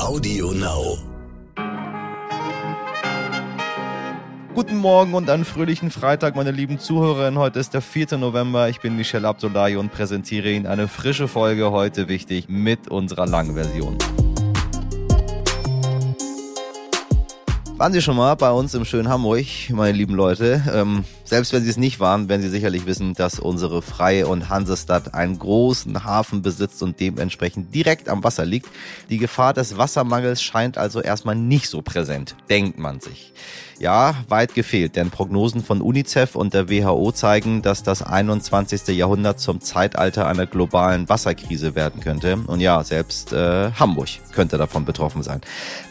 Audio Now. Guten Morgen und einen fröhlichen Freitag, meine lieben Zuhörerinnen. Heute ist der 4. November. Ich bin Michel Abdullahi und präsentiere Ihnen eine frische Folge heute wichtig mit unserer langen Version. Waren Sie schon mal bei uns im schönen Hamburg, meine lieben Leute? Ähm, selbst wenn Sie es nicht waren, werden Sie sicherlich wissen, dass unsere freie und Hansestadt einen großen Hafen besitzt und dementsprechend direkt am Wasser liegt. Die Gefahr des Wassermangels scheint also erstmal nicht so präsent, denkt man sich. Ja, weit gefehlt, denn Prognosen von UNICEF und der WHO zeigen, dass das 21. Jahrhundert zum Zeitalter einer globalen Wasserkrise werden könnte. Und ja, selbst äh, Hamburg könnte davon betroffen sein.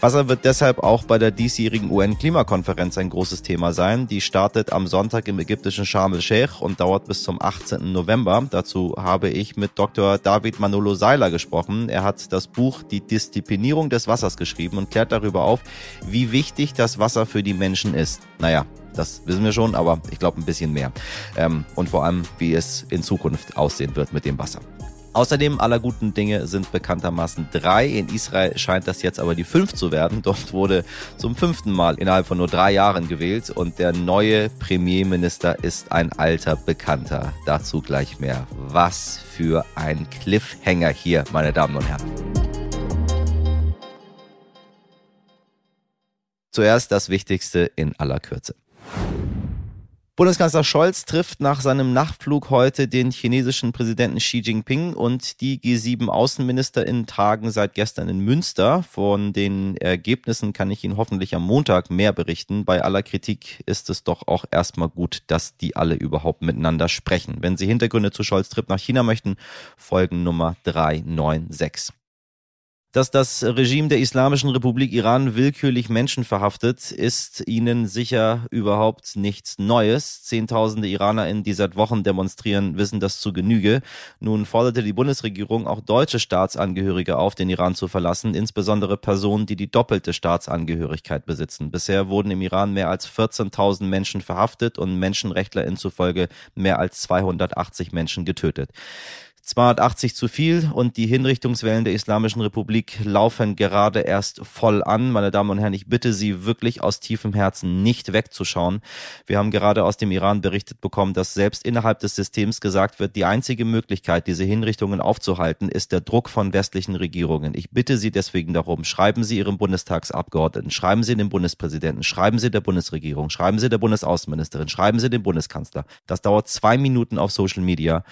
Wasser wird deshalb auch bei der diesjährigen UN-Klimakonferenz ein großes Thema sein. Die startet am Sonntag im ägyptischen Sharm el-Sheikh und dauert bis zum 18. November. Dazu habe ich mit Dr. David Manolo Seiler gesprochen. Er hat das Buch Die Disziplinierung des Wassers geschrieben und klärt darüber auf, wie wichtig das Wasser für die Menschen ist. Naja, das wissen wir schon, aber ich glaube ein bisschen mehr. Ähm, und vor allem, wie es in Zukunft aussehen wird mit dem Wasser. Außerdem aller guten Dinge sind bekanntermaßen drei. In Israel scheint das jetzt aber die fünf zu werden. Dort wurde zum fünften Mal innerhalb von nur drei Jahren gewählt und der neue Premierminister ist ein alter Bekannter. Dazu gleich mehr. Was für ein Cliffhanger hier, meine Damen und Herren. Zuerst das Wichtigste in aller Kürze. Bundeskanzler Scholz trifft nach seinem Nachtflug heute den chinesischen Präsidenten Xi Jinping und die G7-Außenminister tagen seit gestern in Münster. Von den Ergebnissen kann ich Ihnen hoffentlich am Montag mehr berichten. Bei aller Kritik ist es doch auch erstmal gut, dass die alle überhaupt miteinander sprechen. Wenn Sie Hintergründe zu Scholz Trip nach China möchten, folgen Nummer 396 dass das Regime der Islamischen Republik Iran willkürlich Menschen verhaftet, ist ihnen sicher überhaupt nichts Neues. Zehntausende IranerInnen, die seit Wochen demonstrieren, wissen das zu Genüge. Nun forderte die Bundesregierung auch deutsche Staatsangehörige auf, den Iran zu verlassen, insbesondere Personen, die die doppelte Staatsangehörigkeit besitzen. Bisher wurden im Iran mehr als 14.000 Menschen verhaftet und MenschenrechtlerInnen zufolge mehr als 280 Menschen getötet. 280 zu viel und die Hinrichtungswellen der Islamischen Republik laufen gerade erst voll an. Meine Damen und Herren, ich bitte Sie wirklich aus tiefem Herzen nicht wegzuschauen. Wir haben gerade aus dem Iran berichtet bekommen, dass selbst innerhalb des Systems gesagt wird, die einzige Möglichkeit, diese Hinrichtungen aufzuhalten, ist der Druck von westlichen Regierungen. Ich bitte Sie deswegen darum, schreiben Sie Ihrem Bundestagsabgeordneten, schreiben Sie dem Bundespräsidenten, schreiben Sie der Bundesregierung, schreiben Sie der Bundesaußenministerin, schreiben Sie dem Bundeskanzler. Das dauert zwei Minuten auf Social Media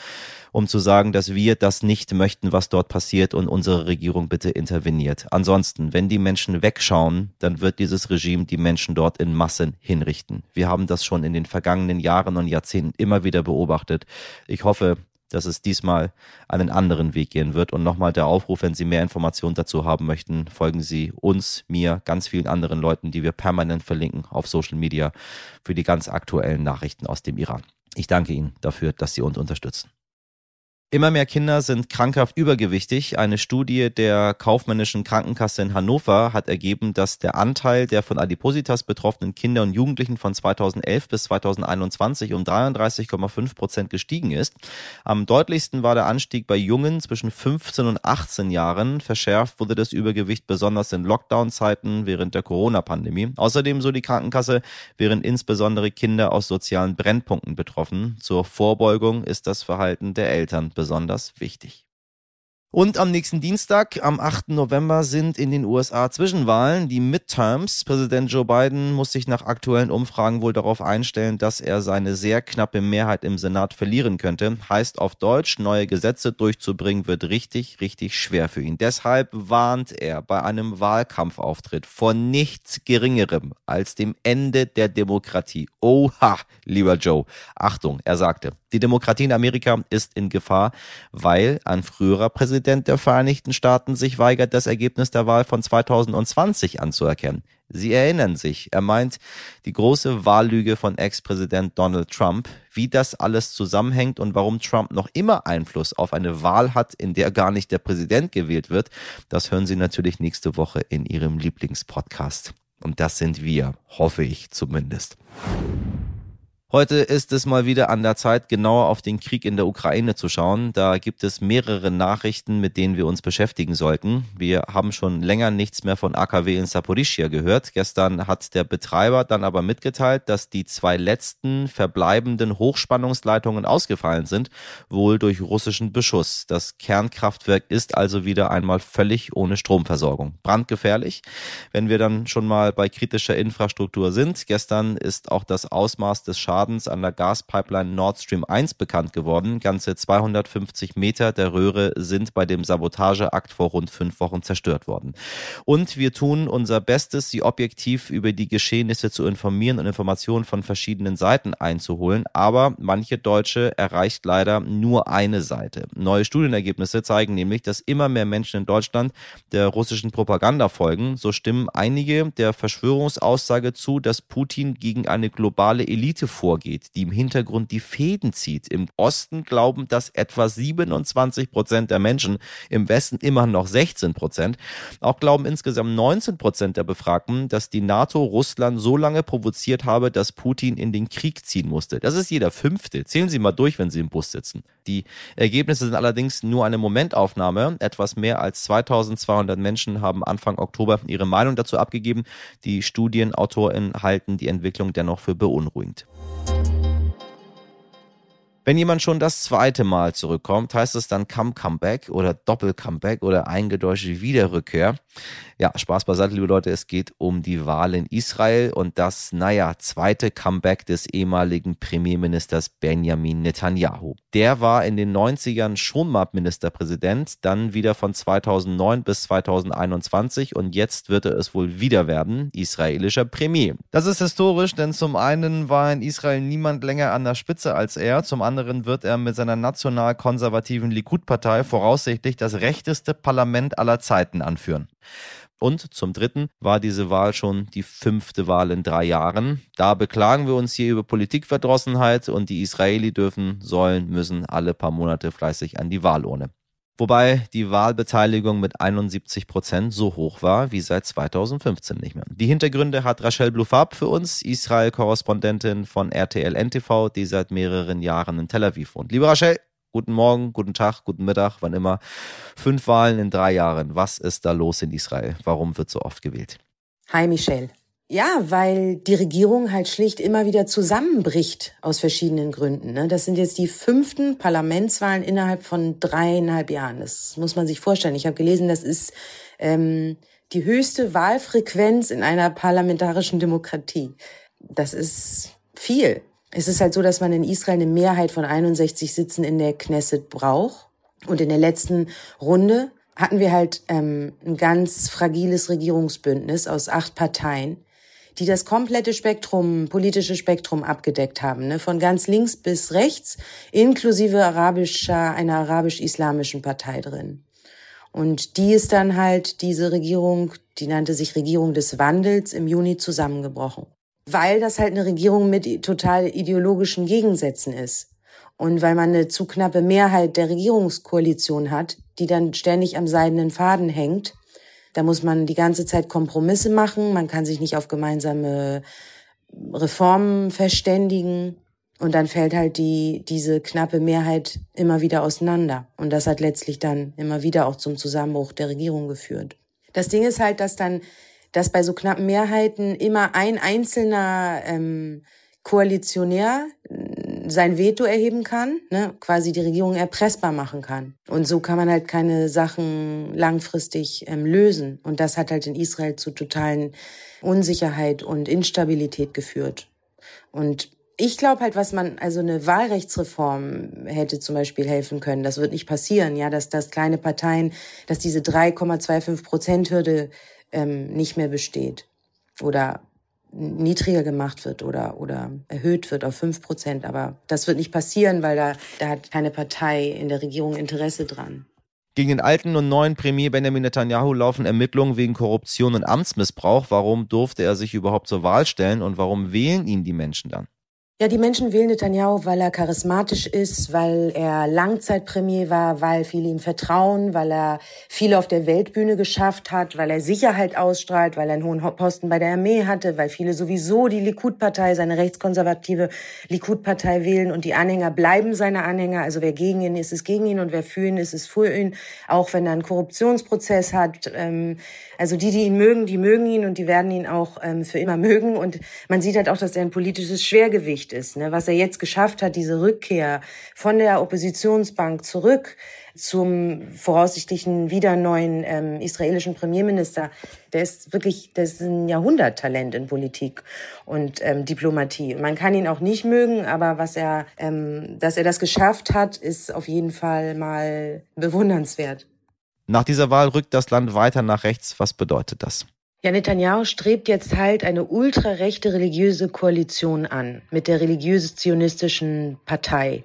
um zu sagen, dass wir das nicht möchten, was dort passiert und unsere Regierung bitte interveniert. Ansonsten, wenn die Menschen wegschauen, dann wird dieses Regime die Menschen dort in Massen hinrichten. Wir haben das schon in den vergangenen Jahren und Jahrzehnten immer wieder beobachtet. Ich hoffe, dass es diesmal einen anderen Weg gehen wird. Und nochmal der Aufruf, wenn Sie mehr Informationen dazu haben möchten, folgen Sie uns, mir, ganz vielen anderen Leuten, die wir permanent verlinken auf Social Media für die ganz aktuellen Nachrichten aus dem Iran. Ich danke Ihnen dafür, dass Sie uns unterstützen. Immer mehr Kinder sind krankhaft übergewichtig. Eine Studie der kaufmännischen Krankenkasse in Hannover hat ergeben, dass der Anteil der von Adipositas betroffenen Kinder und Jugendlichen von 2011 bis 2021 um 33,5 Prozent gestiegen ist. Am deutlichsten war der Anstieg bei Jungen zwischen 15 und 18 Jahren. Verschärft wurde das Übergewicht besonders in Lockdown-Zeiten während der Corona-Pandemie. Außerdem, so die Krankenkasse, wären insbesondere Kinder aus sozialen Brennpunkten betroffen. Zur Vorbeugung ist das Verhalten der Eltern besonders besonders wichtig. Und am nächsten Dienstag, am 8. November, sind in den USA Zwischenwahlen, die Midterms. Präsident Joe Biden muss sich nach aktuellen Umfragen wohl darauf einstellen, dass er seine sehr knappe Mehrheit im Senat verlieren könnte. Heißt auf Deutsch, neue Gesetze durchzubringen wird richtig, richtig schwer für ihn. Deshalb warnt er bei einem Wahlkampfauftritt vor nichts Geringerem als dem Ende der Demokratie. Oha, lieber Joe. Achtung, er sagte, die Demokratie in Amerika ist in Gefahr, weil ein früherer Präsident der Vereinigten Staaten sich weigert, das Ergebnis der Wahl von 2020 anzuerkennen. Sie erinnern sich, er meint die große Wahllüge von Ex-Präsident Donald Trump, wie das alles zusammenhängt und warum Trump noch immer Einfluss auf eine Wahl hat, in der gar nicht der Präsident gewählt wird, das hören Sie natürlich nächste Woche in Ihrem Lieblingspodcast. Und das sind wir, hoffe ich zumindest. Heute ist es mal wieder an der Zeit, genauer auf den Krieg in der Ukraine zu schauen. Da gibt es mehrere Nachrichten, mit denen wir uns beschäftigen sollten. Wir haben schon länger nichts mehr von AKW in Saporischia gehört. Gestern hat der Betreiber dann aber mitgeteilt, dass die zwei letzten verbleibenden Hochspannungsleitungen ausgefallen sind, wohl durch russischen Beschuss. Das Kernkraftwerk ist also wieder einmal völlig ohne Stromversorgung. Brandgefährlich. Wenn wir dann schon mal bei kritischer Infrastruktur sind, gestern ist auch das Ausmaß des Schadens Schadens an der Gaspipeline Nord Stream 1 bekannt geworden. Ganze 250 Meter der Röhre sind bei dem Sabotageakt vor rund fünf Wochen zerstört worden. Und wir tun unser Bestes, Sie objektiv über die Geschehnisse zu informieren und Informationen von verschiedenen Seiten einzuholen. Aber manche Deutsche erreicht leider nur eine Seite. Neue Studienergebnisse zeigen nämlich, dass immer mehr Menschen in Deutschland der russischen Propaganda folgen. So stimmen einige der Verschwörungsaussage zu, dass Putin gegen eine globale Elite vor vorgeht, die im Hintergrund die Fäden zieht. Im Osten glauben das etwa 27 Prozent der Menschen, im Westen immer noch 16 Prozent. Auch glauben insgesamt 19 Prozent der Befragten, dass die NATO Russland so lange provoziert habe, dass Putin in den Krieg ziehen musste. Das ist jeder Fünfte. Zählen Sie mal durch, wenn Sie im Bus sitzen. Die Ergebnisse sind allerdings nur eine Momentaufnahme. Etwas mehr als 2200 Menschen haben Anfang Oktober ihre Meinung dazu abgegeben. Die Studienautorinnen halten die Entwicklung dennoch für beunruhigend. Wenn jemand schon das zweite Mal zurückkommt, heißt es dann Come Comeback oder Doppel Comeback oder eingedeutschte Wiederrückkehr. Ja, Spaß beiseite, liebe Leute, es geht um die Wahl in Israel und das, naja, zweite Comeback des ehemaligen Premierministers Benjamin Netanyahu. Der war in den 90ern schon mal Ministerpräsident, dann wieder von 2009 bis 2021 und jetzt wird er es wohl wieder werden, israelischer Premier. Das ist historisch, denn zum einen war in Israel niemand länger an der Spitze als er, zum anderen wird er mit seiner national-konservativen Likud-Partei voraussichtlich das rechteste Parlament aller Zeiten anführen. Und zum Dritten war diese Wahl schon die fünfte Wahl in drei Jahren. Da beklagen wir uns hier über Politikverdrossenheit und die Israeli dürfen, sollen, müssen alle paar Monate fleißig an die Wahlurne. Wobei die Wahlbeteiligung mit 71 Prozent so hoch war wie seit 2015 nicht mehr. Die Hintergründe hat Rachel Blufab für uns, Israel-Korrespondentin von RTL NTV, die seit mehreren Jahren in Tel Aviv wohnt. Liebe Rachel, Guten Morgen, guten Tag, guten Mittag, wann immer. Fünf Wahlen in drei Jahren. Was ist da los in Israel? Warum wird so oft gewählt? Hi, Michelle. Ja, weil die Regierung halt schlicht immer wieder zusammenbricht aus verschiedenen Gründen. Ne? Das sind jetzt die fünften Parlamentswahlen innerhalb von dreieinhalb Jahren. Das muss man sich vorstellen. Ich habe gelesen, das ist ähm, die höchste Wahlfrequenz in einer parlamentarischen Demokratie. Das ist viel. Es ist halt so, dass man in Israel eine Mehrheit von 61 Sitzen in der Knesset braucht. Und in der letzten Runde hatten wir halt ähm, ein ganz fragiles Regierungsbündnis aus acht Parteien, die das komplette Spektrum, politische Spektrum abgedeckt haben, ne? von ganz links bis rechts, inklusive arabischer, einer arabisch-islamischen Partei drin. Und die ist dann halt diese Regierung, die nannte sich Regierung des Wandels, im Juni zusammengebrochen weil das halt eine Regierung mit total ideologischen Gegensätzen ist. Und weil man eine zu knappe Mehrheit der Regierungskoalition hat, die dann ständig am seidenen Faden hängt. Da muss man die ganze Zeit Kompromisse machen. Man kann sich nicht auf gemeinsame Reformen verständigen. Und dann fällt halt die, diese knappe Mehrheit immer wieder auseinander. Und das hat letztlich dann immer wieder auch zum Zusammenbruch der Regierung geführt. Das Ding ist halt, dass dann dass bei so knappen Mehrheiten immer ein einzelner ähm, Koalitionär äh, sein Veto erheben kann, ne, quasi die Regierung erpressbar machen kann. Und so kann man halt keine Sachen langfristig ähm, lösen. Und das hat halt in Israel zu totalen Unsicherheit und Instabilität geführt. Und ich glaube halt, was man, also eine Wahlrechtsreform hätte zum Beispiel helfen können. Das wird nicht passieren, ja, dass das kleine Parteien, dass diese 3,25 Prozent Hürde ähm, nicht mehr besteht oder niedriger gemacht wird oder, oder erhöht wird auf fünf Prozent. Aber das wird nicht passieren, weil da, da hat keine Partei in der Regierung Interesse dran. Gegen den alten und neuen Premier Benjamin Netanyahu laufen Ermittlungen wegen Korruption und Amtsmissbrauch. Warum durfte er sich überhaupt zur Wahl stellen und warum wählen ihn die Menschen dann? Ja, die Menschen wählen Netanyahu, weil er charismatisch ist, weil er Langzeitpremier war, weil viele ihm vertrauen, weil er viel auf der Weltbühne geschafft hat, weil er Sicherheit ausstrahlt, weil er einen hohen Posten bei der Armee hatte, weil viele sowieso die Likud-Partei, seine rechtskonservative Likud-Partei wählen und die Anhänger bleiben seine Anhänger. Also wer gegen ihn ist, ist gegen ihn und wer für ihn ist, ist für ihn, auch wenn er einen Korruptionsprozess hat. Ähm, also die, die ihn mögen, die mögen ihn und die werden ihn auch ähm, für immer mögen. Und man sieht halt auch, dass er ein politisches Schwergewicht ist. Ne? Was er jetzt geschafft hat, diese Rückkehr von der Oppositionsbank zurück zum voraussichtlichen wieder neuen ähm, israelischen Premierminister, der ist wirklich, der ist ein Jahrhunderttalent in Politik und ähm, Diplomatie. Man kann ihn auch nicht mögen, aber was er, ähm, dass er das geschafft hat, ist auf jeden Fall mal bewundernswert. Nach dieser Wahl rückt das Land weiter nach rechts. Was bedeutet das? Ja, Netanyahu strebt jetzt halt eine ultrarechte religiöse Koalition an mit der religiös-zionistischen Partei.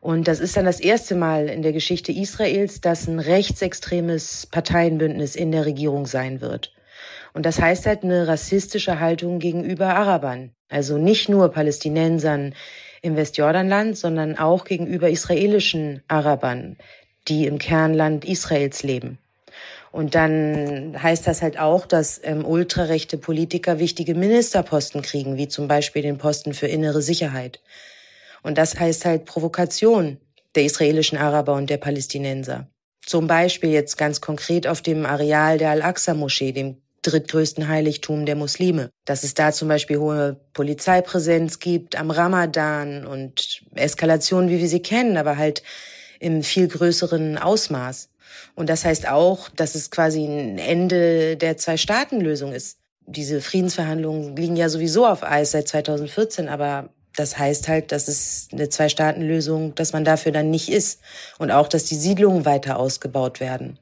Und das ist dann das erste Mal in der Geschichte Israels, dass ein rechtsextremes Parteienbündnis in der Regierung sein wird. Und das heißt halt eine rassistische Haltung gegenüber Arabern. Also nicht nur Palästinensern im Westjordanland, sondern auch gegenüber israelischen Arabern, die im Kernland Israels leben. Und dann heißt das halt auch, dass ähm, ultrarechte Politiker wichtige Ministerposten kriegen, wie zum Beispiel den Posten für innere Sicherheit. Und das heißt halt Provokation der israelischen Araber und der Palästinenser. Zum Beispiel jetzt ganz konkret auf dem Areal der Al-Aqsa-Moschee, dem drittgrößten Heiligtum der Muslime. Dass es da zum Beispiel hohe Polizeipräsenz gibt am Ramadan und Eskalationen, wie wir sie kennen, aber halt im viel größeren Ausmaß. Und das heißt auch, dass es quasi ein Ende der Zwei-Staaten-Lösung ist. Diese Friedensverhandlungen liegen ja sowieso auf Eis seit 2014, aber das heißt halt, dass es eine Zwei-Staaten-Lösung, dass man dafür dann nicht ist. Und auch, dass die Siedlungen weiter ausgebaut werden.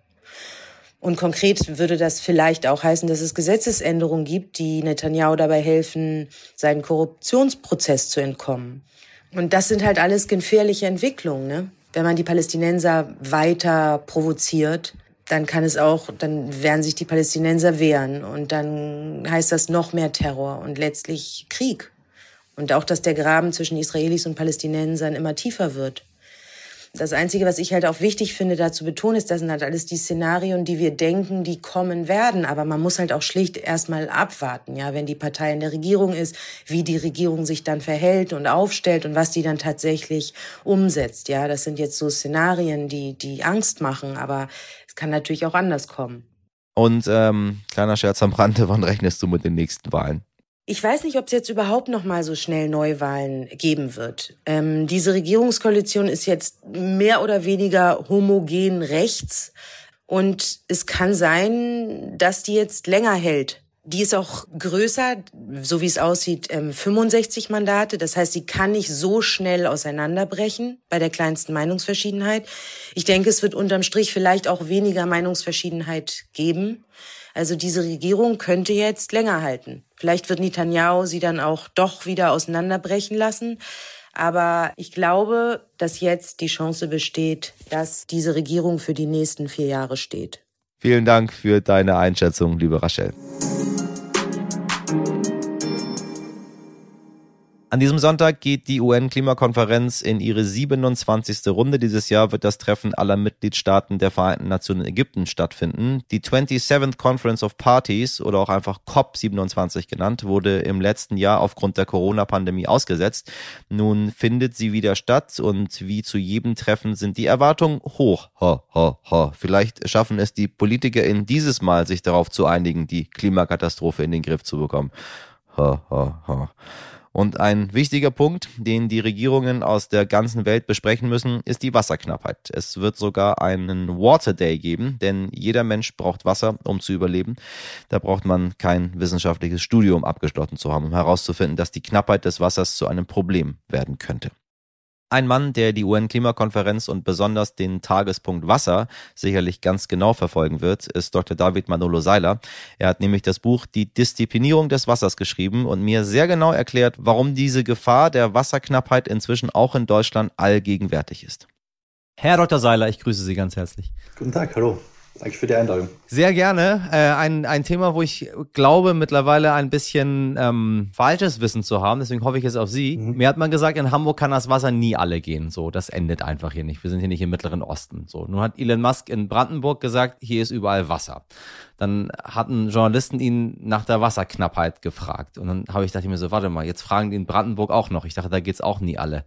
Und konkret würde das vielleicht auch heißen, dass es Gesetzesänderungen gibt, die Netanyahu dabei helfen, seinen Korruptionsprozess zu entkommen. Und das sind halt alles gefährliche Entwicklungen, ne? Wenn man die Palästinenser weiter provoziert, dann kann es auch, dann werden sich die Palästinenser wehren und dann heißt das noch mehr Terror und letztlich Krieg. Und auch, dass der Graben zwischen Israelis und Palästinensern immer tiefer wird. Das Einzige, was ich halt auch wichtig finde, da zu betonen, ist, das sind halt alles die Szenarien, die wir denken, die kommen werden. Aber man muss halt auch schlicht erstmal abwarten, ja, wenn die Partei in der Regierung ist, wie die Regierung sich dann verhält und aufstellt und was die dann tatsächlich umsetzt. Ja, das sind jetzt so Szenarien, die, die Angst machen, aber es kann natürlich auch anders kommen. Und ähm, kleiner Scherz am Rande, wann rechnest du mit den nächsten Wahlen? Ich weiß nicht, ob es jetzt überhaupt noch mal so schnell Neuwahlen geben wird. Ähm, diese Regierungskoalition ist jetzt mehr oder weniger homogen rechts und es kann sein, dass die jetzt länger hält. Die ist auch größer, so wie es aussieht, 65 ähm, Mandate. Das heißt, sie kann nicht so schnell auseinanderbrechen bei der kleinsten Meinungsverschiedenheit. Ich denke, es wird unterm Strich vielleicht auch weniger Meinungsverschiedenheit geben. Also diese Regierung könnte jetzt länger halten. Vielleicht wird Netanyahu sie dann auch doch wieder auseinanderbrechen lassen. Aber ich glaube, dass jetzt die Chance besteht, dass diese Regierung für die nächsten vier Jahre steht. Vielen Dank für deine Einschätzung, liebe Rachel. An diesem Sonntag geht die UN-Klimakonferenz in ihre 27. Runde. Dieses Jahr wird das Treffen aller Mitgliedstaaten der Vereinten Nationen in Ägypten stattfinden. Die 27th Conference of Parties oder auch einfach COP27 genannt, wurde im letzten Jahr aufgrund der Corona-Pandemie ausgesetzt. Nun findet sie wieder statt und wie zu jedem Treffen sind die Erwartungen hoch. Ho, ho, ho. Vielleicht schaffen es die Politiker in dieses Mal, sich darauf zu einigen, die Klimakatastrophe in den Griff zu bekommen. Ho, ho, ho. Und ein wichtiger Punkt, den die Regierungen aus der ganzen Welt besprechen müssen, ist die Wasserknappheit. Es wird sogar einen Water Day geben, denn jeder Mensch braucht Wasser, um zu überleben. Da braucht man kein wissenschaftliches Studium abgeschlossen zu haben, um herauszufinden, dass die Knappheit des Wassers zu einem Problem werden könnte. Ein Mann, der die UN-Klimakonferenz und besonders den Tagespunkt Wasser sicherlich ganz genau verfolgen wird, ist Dr. David Manolo Seiler. Er hat nämlich das Buch Die Disziplinierung des Wassers geschrieben und mir sehr genau erklärt, warum diese Gefahr der Wasserknappheit inzwischen auch in Deutschland allgegenwärtig ist. Herr Dr. Seiler, ich grüße Sie ganz herzlich. Guten Tag, hallo. Danke für die Einladung. Sehr gerne. Äh, ein, ein Thema, wo ich glaube, mittlerweile ein bisschen ähm, falsches Wissen zu haben. Deswegen hoffe ich jetzt auf Sie. Mhm. Mir hat man gesagt, in Hamburg kann das Wasser nie alle gehen. So, das endet einfach hier nicht. Wir sind hier nicht im Mittleren Osten. So, nun hat Elon Musk in Brandenburg gesagt, hier ist überall Wasser. Dann hatten Journalisten ihn nach der Wasserknappheit gefragt. Und dann habe ich dachte mir so, warte mal, jetzt fragen die in Brandenburg auch noch. Ich dachte, da geht's auch nie alle.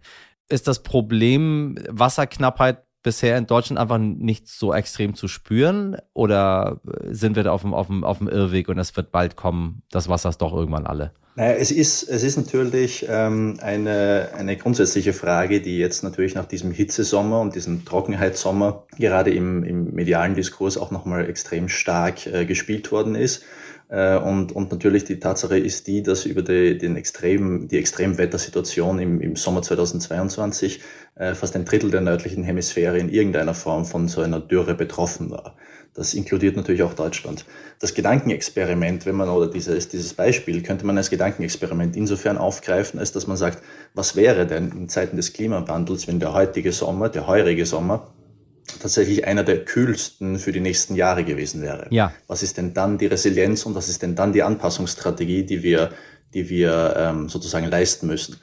Ist das Problem Wasserknappheit bisher in Deutschland einfach nicht so extrem zu spüren? Oder sind wir da auf dem, auf dem, auf dem Irrweg und es wird bald kommen, das Wasser ist doch irgendwann alle? Naja, es ist, es ist natürlich ähm, eine, eine grundsätzliche Frage, die jetzt natürlich nach diesem Hitzesommer und diesem Trockenheitssommer gerade im, im medialen Diskurs auch nochmal extrem stark äh, gespielt worden ist. Äh, und, und natürlich die Tatsache ist die, dass über die, den extremen, die Extremwettersituation im, im Sommer 2022 äh, fast ein Drittel der nördlichen Hemisphäre in irgendeiner Form von so einer Dürre betroffen war. Das inkludiert natürlich auch Deutschland. Das Gedankenexperiment, wenn man, oder dieses, dieses Beispiel, könnte man als Gedankenexperiment insofern aufgreifen, als dass man sagt, was wäre denn in Zeiten des Klimawandels, wenn der heutige Sommer, der heurige Sommer, tatsächlich einer der kühlsten für die nächsten Jahre gewesen wäre. Ja. Was ist denn dann die Resilienz und was ist denn dann die Anpassungsstrategie, die wir, die wir ähm, sozusagen leisten müssen?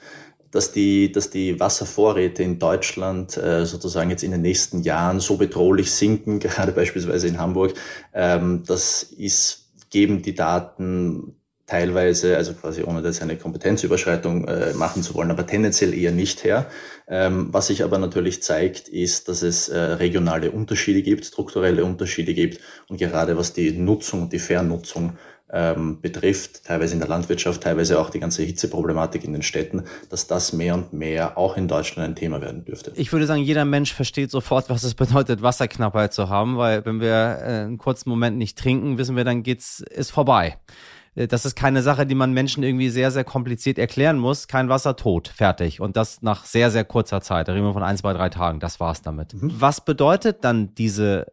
Dass die, dass die Wasservorräte in Deutschland äh, sozusagen jetzt in den nächsten Jahren so bedrohlich sinken, gerade beispielsweise in Hamburg, ähm, das ist, geben die Daten teilweise, also quasi ohne jetzt eine Kompetenzüberschreitung äh, machen zu wollen, aber tendenziell eher nicht her. Ähm, was sich aber natürlich zeigt, ist, dass es äh, regionale Unterschiede gibt, strukturelle Unterschiede gibt und gerade was die Nutzung und die Vernutzung ähm, betrifft, teilweise in der Landwirtschaft, teilweise auch die ganze Hitzeproblematik in den Städten, dass das mehr und mehr auch in Deutschland ein Thema werden dürfte. Ich würde sagen, jeder Mensch versteht sofort, was es bedeutet, Wasserknappheit zu haben, weil wenn wir äh, einen kurzen Moment nicht trinken, wissen wir, dann geht's ist vorbei. Äh, das ist keine Sache, die man Menschen irgendwie sehr, sehr kompliziert erklären muss. Kein Wasser tot, fertig. Und das nach sehr, sehr kurzer Zeit. Da reden wir von ein, zwei, drei Tagen. Das war's damit. Mhm. Was bedeutet dann diese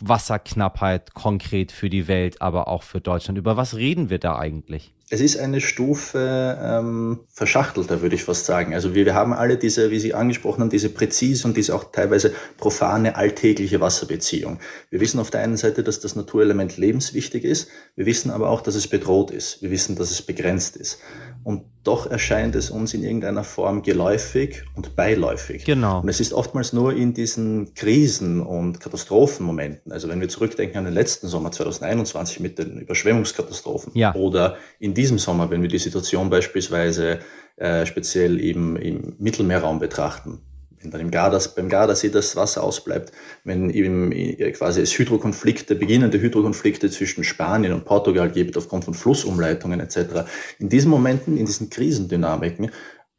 Wasserknappheit konkret für die Welt, aber auch für Deutschland? Über was reden wir da eigentlich? Es ist eine Stufe ähm, verschachtelter, würde ich fast sagen. Also wir, wir haben alle diese, wie Sie angesprochen haben, diese präzise und diese auch teilweise profane alltägliche Wasserbeziehung. Wir wissen auf der einen Seite, dass das Naturelement lebenswichtig ist. Wir wissen aber auch, dass es bedroht ist. Wir wissen, dass es begrenzt ist. Und doch erscheint es uns in irgendeiner Form geläufig und beiläufig. Genau. Und es ist oftmals nur in diesen Krisen- und Katastrophenmomenten, also wenn wir zurückdenken an den letzten Sommer 2021 mit den Überschwemmungskatastrophen ja. oder in diesem Sommer, wenn wir die Situation beispielsweise äh, speziell im, im Mittelmeerraum betrachten, wenn dann im Garders, beim Gardasee das Wasser ausbleibt, wenn eben äh, quasi es Hydrokonflikte, beginnende Hydrokonflikte zwischen Spanien und Portugal gibt aufgrund von Flussumleitungen etc. In diesen Momenten, in diesen Krisendynamiken,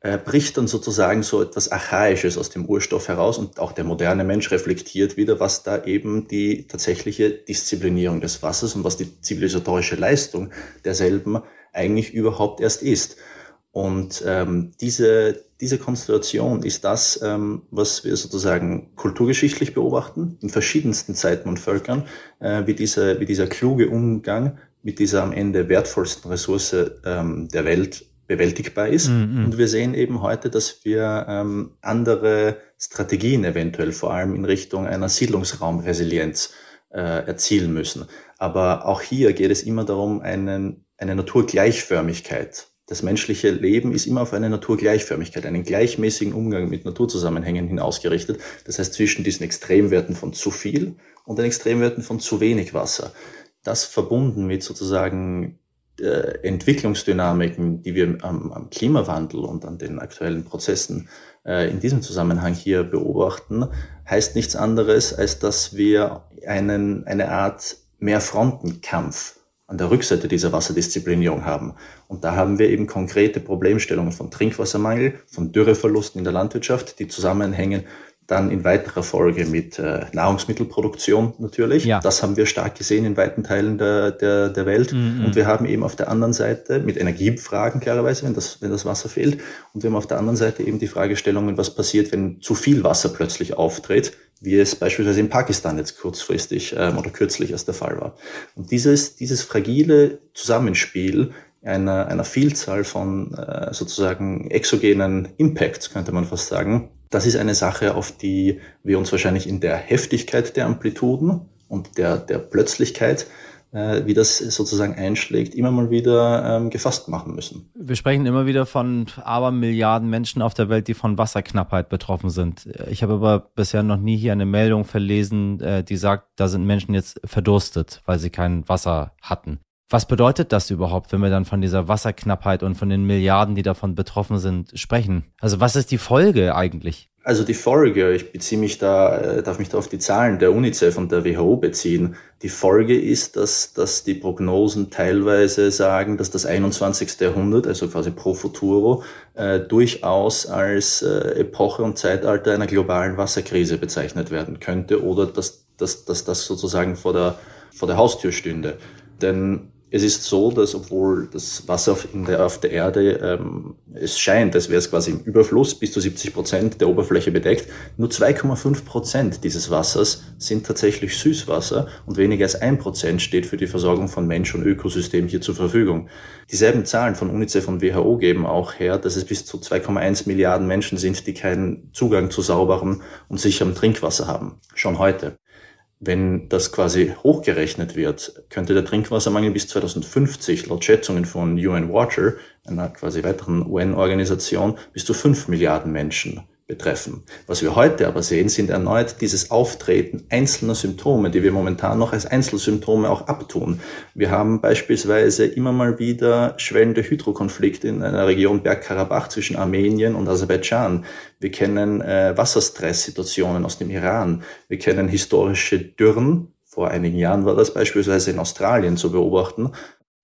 äh, bricht dann sozusagen so etwas Archaisches aus dem Urstoff heraus und auch der moderne Mensch reflektiert wieder, was da eben die tatsächliche Disziplinierung des Wassers und was die zivilisatorische Leistung derselben eigentlich überhaupt erst ist. Und ähm, diese, diese Konstellation ist das, ähm, was wir sozusagen kulturgeschichtlich beobachten, in verschiedensten Zeiten und Völkern, äh, wie, dieser, wie dieser kluge Umgang mit dieser am Ende wertvollsten Ressource ähm, der Welt bewältigbar ist. Mhm. Und wir sehen eben heute, dass wir ähm, andere Strategien eventuell vor allem in Richtung einer Siedlungsraumresilienz äh, erzielen müssen. Aber auch hier geht es immer darum, einen, eine Naturgleichförmigkeit das menschliche Leben ist immer auf eine Naturgleichförmigkeit, einen gleichmäßigen Umgang mit Naturzusammenhängen hin ausgerichtet. Das heißt zwischen diesen Extremwerten von zu viel und den Extremwerten von zu wenig Wasser. Das verbunden mit sozusagen äh, Entwicklungsdynamiken, die wir am, am, Klimawandel und an den aktuellen Prozessen äh, in diesem Zusammenhang hier beobachten, heißt nichts anderes, als dass wir einen, eine Art Mehrfrontenkampf an der Rückseite dieser Wasserdisziplinierung haben. Und da haben wir eben konkrete Problemstellungen von Trinkwassermangel, von Dürreverlusten in der Landwirtschaft, die zusammenhängen dann in weiterer Folge mit äh, Nahrungsmittelproduktion natürlich. Ja. Das haben wir stark gesehen in weiten Teilen der, der, der Welt. Mhm. Und wir haben eben auf der anderen Seite mit Energiefragen klarerweise, wenn das, wenn das Wasser fehlt. Und wir haben auf der anderen Seite eben die Fragestellungen, was passiert, wenn zu viel Wasser plötzlich auftritt, wie es beispielsweise in Pakistan jetzt kurzfristig ähm, oder kürzlich erst der Fall war. Und dieses, dieses fragile Zusammenspiel einer, einer Vielzahl von äh, sozusagen exogenen Impacts, könnte man fast sagen, das ist eine Sache, auf die wir uns wahrscheinlich in der Heftigkeit der Amplituden und der, der Plötzlichkeit, äh, wie das sozusagen einschlägt, immer mal wieder ähm, gefasst machen müssen. Wir sprechen immer wieder von Abermilliarden Menschen auf der Welt, die von Wasserknappheit betroffen sind. Ich habe aber bisher noch nie hier eine Meldung verlesen, äh, die sagt, da sind Menschen jetzt verdurstet, weil sie kein Wasser hatten. Was bedeutet das überhaupt, wenn wir dann von dieser Wasserknappheit und von den Milliarden, die davon betroffen sind, sprechen? Also was ist die Folge eigentlich? Also die Folge, ich beziehe mich da, äh, darf mich da auf die Zahlen der UNICEF und der WHO beziehen. Die Folge ist, dass, dass die Prognosen teilweise sagen, dass das 21. Jahrhundert, also quasi pro futuro, äh, durchaus als äh, Epoche und Zeitalter einer globalen Wasserkrise bezeichnet werden könnte oder dass, dass, dass das sozusagen vor der, vor der Haustür stünde. Denn es ist so, dass obwohl das Wasser auf, der, auf der Erde, ähm, es scheint, als wäre es quasi im Überfluss, bis zu 70 Prozent der Oberfläche bedeckt, nur 2,5 Prozent dieses Wassers sind tatsächlich Süßwasser und weniger als ein Prozent steht für die Versorgung von Mensch und Ökosystem hier zur Verfügung. Dieselben Zahlen von UNICEF und WHO geben auch her, dass es bis zu 2,1 Milliarden Menschen sind, die keinen Zugang zu sauberem und sicherem Trinkwasser haben. Schon heute. Wenn das quasi hochgerechnet wird, könnte der Trinkwassermangel bis 2050 laut Schätzungen von UN Water, einer quasi weiteren UN-Organisation, bis zu 5 Milliarden Menschen betreffen. Was wir heute aber sehen, sind erneut dieses Auftreten einzelner Symptome, die wir momentan noch als Einzelsymptome auch abtun. Wir haben beispielsweise immer mal wieder schwellende Hydrokonflikte in einer Region Bergkarabach zwischen Armenien und Aserbaidschan. Wir kennen äh, Wasserstresssituationen aus dem Iran. Wir kennen historische Dürren. Vor einigen Jahren war das beispielsweise in Australien zu beobachten.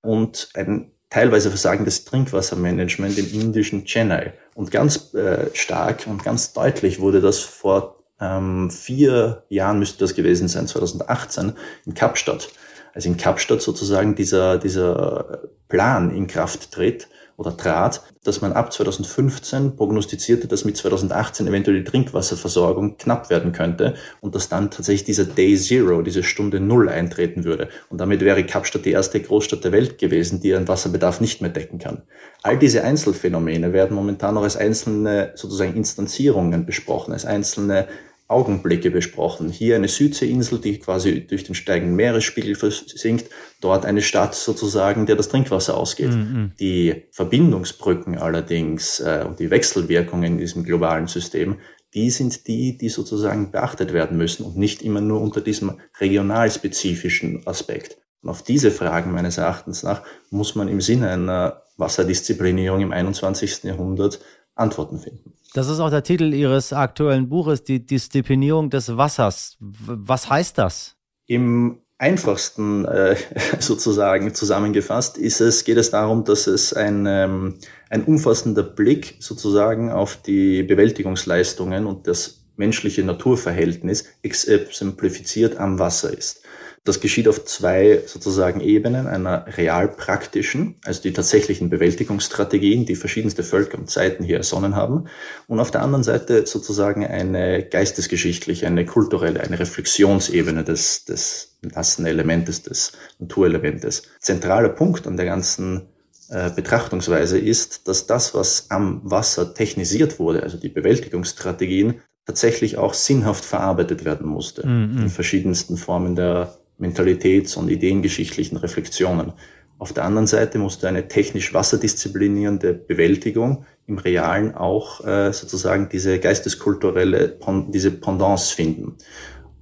Und ein teilweise versagendes Trinkwassermanagement im indischen Chennai. Und ganz äh, stark und ganz deutlich wurde das vor ähm, vier Jahren, müsste das gewesen sein, 2018, in Kapstadt. Also in Kapstadt sozusagen dieser, dieser Plan in Kraft tritt, oder trat, dass man ab 2015 prognostizierte, dass mit 2018 eventuell die Trinkwasserversorgung knapp werden könnte und dass dann tatsächlich dieser Day Zero, diese Stunde Null eintreten würde. Und damit wäre Kapstadt die erste Großstadt der Welt gewesen, die ihren Wasserbedarf nicht mehr decken kann. All diese Einzelfänomene werden momentan noch als einzelne sozusagen Instanzierungen besprochen, als einzelne Augenblicke besprochen. Hier eine Südseeinsel, die quasi durch den steigenden Meeresspiegel versinkt, dort eine Stadt sozusagen, der das Trinkwasser ausgeht. Mhm. Die Verbindungsbrücken allerdings äh, und die Wechselwirkungen in diesem globalen System, die sind die, die sozusagen beachtet werden müssen und nicht immer nur unter diesem regionalspezifischen Aspekt. Und auf diese Fragen meines Erachtens nach muss man im Sinne einer Wasserdisziplinierung im 21. Jahrhundert Antworten finden. Das ist auch der Titel Ihres aktuellen Buches, die Disziplinierung des Wassers. Was heißt das? Im einfachsten äh, sozusagen zusammengefasst ist es, geht es darum, dass es ein, ähm, ein umfassender Blick sozusagen auf die Bewältigungsleistungen und das menschliche Naturverhältnis exemplifiziert am Wasser ist. Das geschieht auf zwei sozusagen Ebenen, einer realpraktischen, also die tatsächlichen Bewältigungsstrategien, die verschiedenste Völker und Zeiten hier ersonnen haben, und auf der anderen Seite sozusagen eine geistesgeschichtliche, eine kulturelle, eine Reflexionsebene des, des nassen Elementes, des Naturelementes. Zentraler Punkt an der ganzen äh, Betrachtungsweise ist, dass das, was am Wasser technisiert wurde, also die Bewältigungsstrategien, tatsächlich auch sinnhaft verarbeitet werden musste -hmm. in verschiedensten Formen der Mentalitäts- und ideengeschichtlichen Reflexionen. Auf der anderen Seite musste eine technisch wasserdisziplinierende Bewältigung im Realen auch äh, sozusagen diese geisteskulturelle, diese Pendance finden.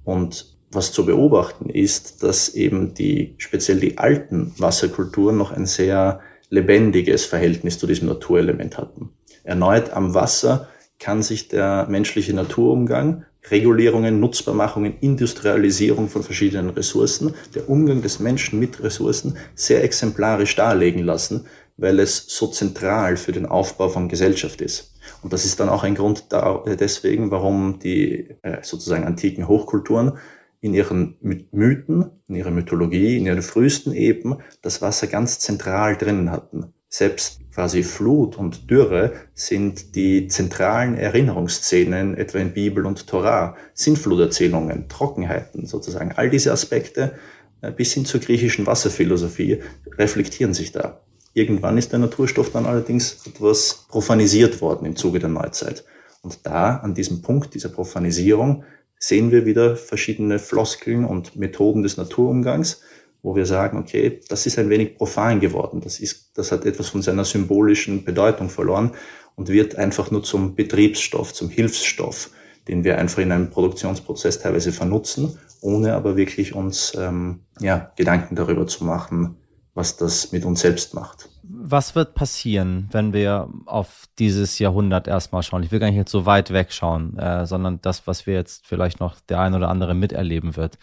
Und was zu beobachten ist, dass eben die, speziell die alten Wasserkulturen noch ein sehr lebendiges Verhältnis zu diesem Naturelement hatten. Erneut am Wasser kann sich der menschliche Naturumgang Regulierungen, Nutzbarmachungen, Industrialisierung von verschiedenen Ressourcen, der Umgang des Menschen mit Ressourcen sehr exemplarisch darlegen lassen, weil es so zentral für den Aufbau von Gesellschaft ist. Und das ist dann auch ein Grund deswegen, warum die äh, sozusagen antiken Hochkulturen in ihren Mythen, in ihrer Mythologie, in ihren frühesten Eben das Wasser ganz zentral drinnen hatten. Selbst quasi Flut und Dürre sind die zentralen Erinnerungsszenen, etwa in Bibel und Torah, Sintfluterzählungen, Trockenheiten sozusagen. All diese Aspekte äh, bis hin zur griechischen Wasserphilosophie reflektieren sich da. Irgendwann ist der Naturstoff dann allerdings etwas profanisiert worden im Zuge der Neuzeit. Und da, an diesem Punkt dieser Profanisierung, sehen wir wieder verschiedene Floskeln und Methoden des Naturumgangs, wo wir sagen, okay, das ist ein wenig profan geworden. Das ist, das hat etwas von seiner symbolischen Bedeutung verloren und wird einfach nur zum Betriebsstoff, zum Hilfsstoff, den wir einfach in einem Produktionsprozess teilweise vernutzen, ohne aber wirklich uns ähm, ja, Gedanken darüber zu machen, was das mit uns selbst macht. Was wird passieren, wenn wir auf dieses Jahrhundert erstmal schauen? Ich will gar nicht jetzt so weit wegschauen, äh, sondern das, was wir jetzt vielleicht noch der ein oder andere miterleben wird.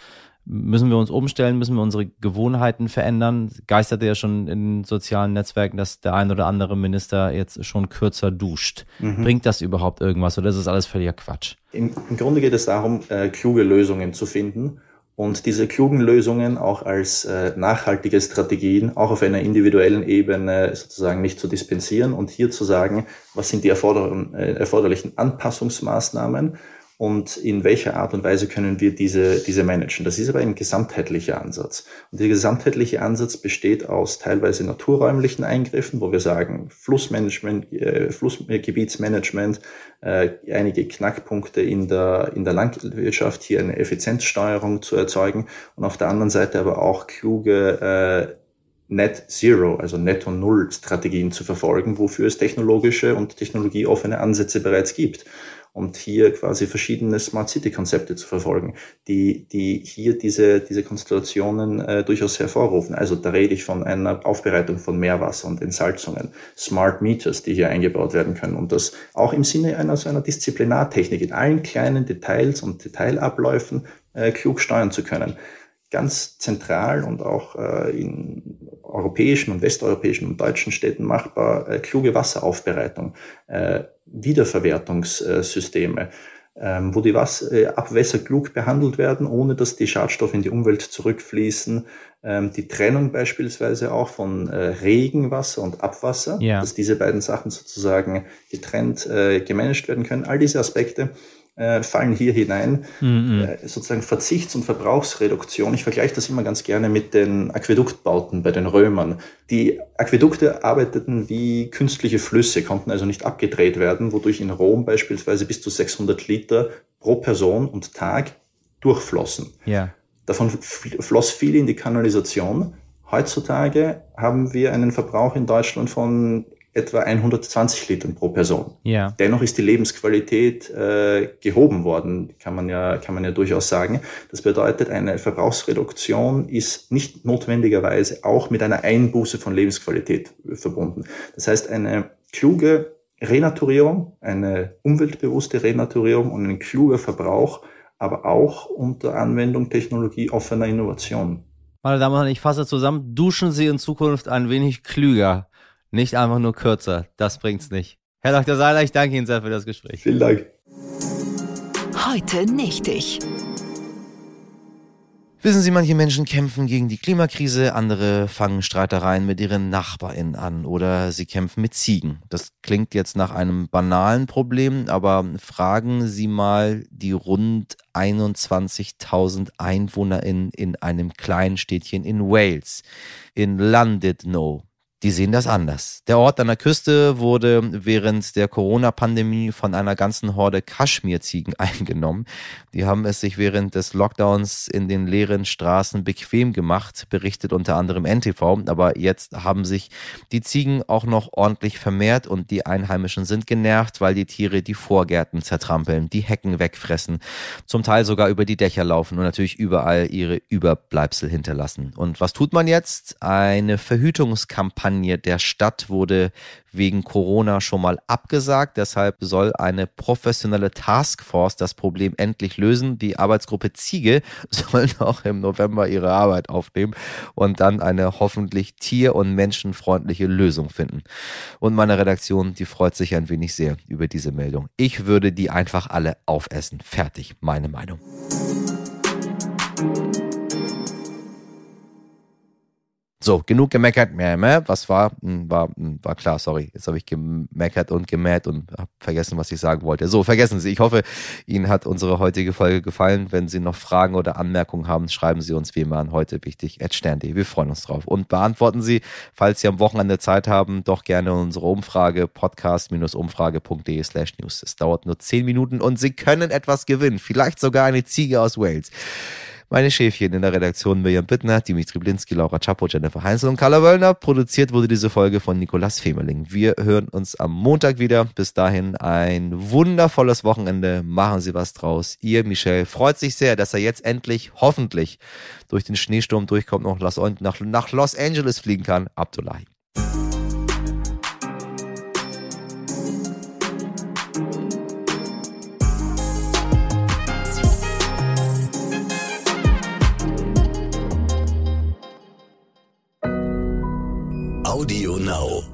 Müssen wir uns umstellen? Müssen wir unsere Gewohnheiten verändern? Geisterte ja schon in sozialen Netzwerken, dass der ein oder andere Minister jetzt schon kürzer duscht. Mhm. Bringt das überhaupt irgendwas oder ist das alles völliger Quatsch? Im, Im, Grunde geht es darum, äh, kluge Lösungen zu finden und diese klugen Lösungen auch als äh, nachhaltige Strategien auch auf einer individuellen Ebene sozusagen nicht zu dispensieren und hier zu sagen, was sind die erforder äh, erforderlichen Anpassungsmaßnahmen und in welcher Art und Weise können wir diese, diese managen. Das ist aber ein gesamtheitlicher Ansatz. Und der gesamtheitliche Ansatz besteht aus teilweise naturräumlichen Eingriffen, wo wir sagen, Flussmanagement, äh, Flussgebietsmanagement, äh, einige Knackpunkte in der, in der Landwirtschaft, hier eine Effizienzsteuerung zu erzeugen und auf der anderen Seite aber auch kluge äh, Net Zero, also Netto Null Strategien zu verfolgen, wofür es technologische und technologieoffene Ansätze bereits gibt und hier quasi verschiedene Smart City Konzepte zu verfolgen, die, die hier diese, diese Konstellationen äh, durchaus hervorrufen. Also da rede ich von einer Aufbereitung von Meerwasser und Entsalzungen, Smart Meters, die hier eingebaut werden können und das auch im Sinne einer so einer Disziplinartechnik in allen kleinen Details und Detailabläufen äh, klug steuern zu können ganz zentral und auch äh, in europäischen und westeuropäischen und deutschen Städten machbar, äh, kluge Wasseraufbereitung, äh, Wiederverwertungssysteme, ähm, wo die Wasser, äh, Abwässer klug behandelt werden, ohne dass die Schadstoffe in die Umwelt zurückfließen. Ähm, die Trennung beispielsweise auch von äh, Regenwasser und Abwasser, ja. dass diese beiden Sachen sozusagen getrennt äh, gemanagt werden können. All diese Aspekte äh, fallen hier hinein. Mhm. Äh, sozusagen Verzichts- und Verbrauchsreduktion. Ich vergleiche das immer ganz gerne mit den Aquäduktbauten bei den Römern. Die Aquädukte arbeiteten wie künstliche Flüsse, konnten also nicht abgedreht werden, wodurch in Rom beispielsweise bis zu 600 Liter pro Person und Tag durchflossen. Ja. Davon floss viel in die Kanalisation. Heutzutage haben wir einen Verbrauch in Deutschland von etwa 120 Litern pro Person. Ja. Dennoch ist die Lebensqualität äh, gehoben worden, kann man ja kann man ja durchaus sagen. Das bedeutet, eine Verbrauchsreduktion ist nicht notwendigerweise auch mit einer Einbuße von Lebensqualität verbunden. Das heißt, eine kluge Renaturierung, eine umweltbewusste Renaturierung und ein kluger Verbrauch, aber auch unter Anwendung technologieoffener Innovation. Meine Damen und Herren, ich fasse zusammen, duschen Sie in Zukunft ein wenig klüger. Nicht einfach nur kürzer. Das bringt's nicht. Herr Dr. Seiler, ich danke Ihnen sehr für das Gespräch. Vielen Dank. Heute nicht ich. Wissen Sie, manche Menschen kämpfen gegen die Klimakrise, andere fangen Streitereien mit ihren NachbarInnen an oder sie kämpfen mit Ziegen. Das klingt jetzt nach einem banalen Problem, aber fragen Sie mal die rund 21.000 EinwohnerInnen in einem kleinen Städtchen in Wales, in Llandudno die sehen das anders. Der Ort an der Küste wurde während der Corona-Pandemie von einer ganzen Horde Kaschmirziegen eingenommen. Die haben es sich während des Lockdowns in den leeren Straßen bequem gemacht, berichtet unter anderem NTV. Aber jetzt haben sich die Ziegen auch noch ordentlich vermehrt und die Einheimischen sind genervt, weil die Tiere die Vorgärten zertrampeln, die Hecken wegfressen, zum Teil sogar über die Dächer laufen und natürlich überall ihre Überbleibsel hinterlassen. Und was tut man jetzt? Eine Verhütungskampagne Kampagne der Stadt wurde wegen Corona schon mal abgesagt. Deshalb soll eine professionelle Taskforce das Problem endlich lösen. Die Arbeitsgruppe Ziege soll noch im November ihre Arbeit aufnehmen und dann eine hoffentlich tier- und menschenfreundliche Lösung finden. Und meine Redaktion, die freut sich ein wenig sehr über diese Meldung. Ich würde die einfach alle aufessen. Fertig, meine Meinung. So, genug gemeckert. Was war? Hm, war, hm, war klar, sorry. Jetzt habe ich gemeckert und gemäht und habe vergessen, was ich sagen wollte. So, vergessen Sie. Ich hoffe, Ihnen hat unsere heutige Folge gefallen. Wenn Sie noch Fragen oder Anmerkungen haben, schreiben Sie uns wie immer an heute wichtig stern.de. Wir freuen uns drauf. Und beantworten Sie, falls Sie am Wochenende Zeit haben, doch gerne unsere Umfrage podcast-umfrage.de slash news. Es dauert nur zehn Minuten und Sie können etwas gewinnen. Vielleicht sogar eine Ziege aus Wales. Meine Schäfchen in der Redaktion Mirjam Bittner, Dimitri Blinski, Laura Chapo, Jennifer Heinzel und Carla Wöllner. Produziert wurde diese Folge von Nikolas Femerling. Wir hören uns am Montag wieder. Bis dahin ein wundervolles Wochenende. Machen Sie was draus. Ihr, Michel, freut sich sehr, dass er jetzt endlich, hoffentlich, durch den Schneesturm durchkommt, nach, nach Los Angeles fliegen kann. Abdullahi. Audio Now.